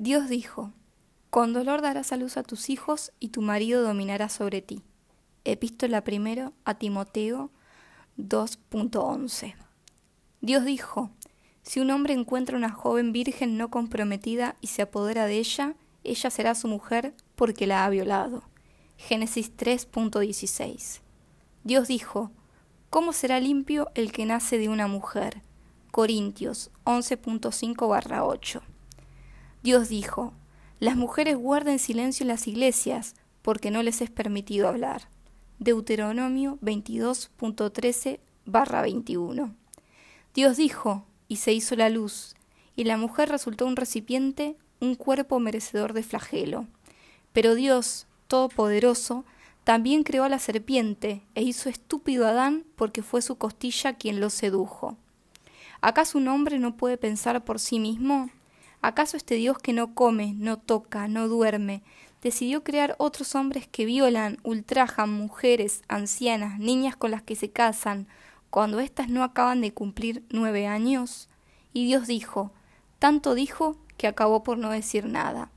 Dios dijo, Con dolor darás a luz a tus hijos y tu marido dominará sobre ti. Epístola primero a Timoteo 2.11. Dios dijo, Si un hombre encuentra una joven virgen no comprometida y se apodera de ella, ella será su mujer porque la ha violado. Génesis 3.16. Dios dijo, ¿Cómo será limpio el que nace de una mujer? Corintios 11.5 8. Dios dijo, Las mujeres guarden silencio en las iglesias, porque no les es permitido hablar. Deuteronomio 22.13 21. Dios dijo, y se hizo la luz, y la mujer resultó un recipiente, un cuerpo merecedor de flagelo. Pero Dios, Todopoderoso, también creó a la serpiente e hizo estúpido a Adán porque fue su costilla quien lo sedujo. ¿Acaso un hombre no puede pensar por sí mismo? ¿Acaso este Dios que no come, no toca, no duerme, decidió crear otros hombres que violan, ultrajan mujeres, ancianas, niñas con las que se casan, cuando éstas no acaban de cumplir nueve años? Y Dios dijo, tanto dijo que acabó por no decir nada.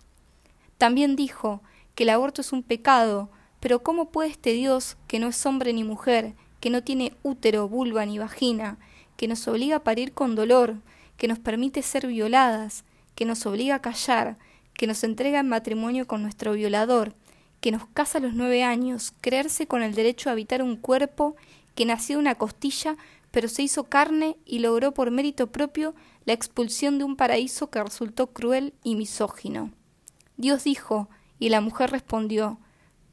También dijo que el aborto es un pecado, pero ¿cómo puede este Dios, que no es hombre ni mujer, que no tiene útero, vulva ni vagina, que nos obliga a parir con dolor, que nos permite ser violadas, que nos obliga a callar, que nos entrega en matrimonio con nuestro violador, que nos casa a los nueve años, creerse con el derecho a habitar un cuerpo que nació de una costilla, pero se hizo carne y logró por mérito propio la expulsión de un paraíso que resultó cruel y misógino. Dios dijo, y la mujer respondió,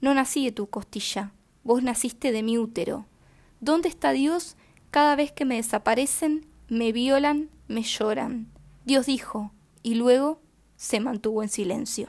No nací de tu costilla, vos naciste de mi útero. ¿Dónde está Dios cada vez que me desaparecen, me violan, me lloran? Dios dijo, y luego se mantuvo en silencio.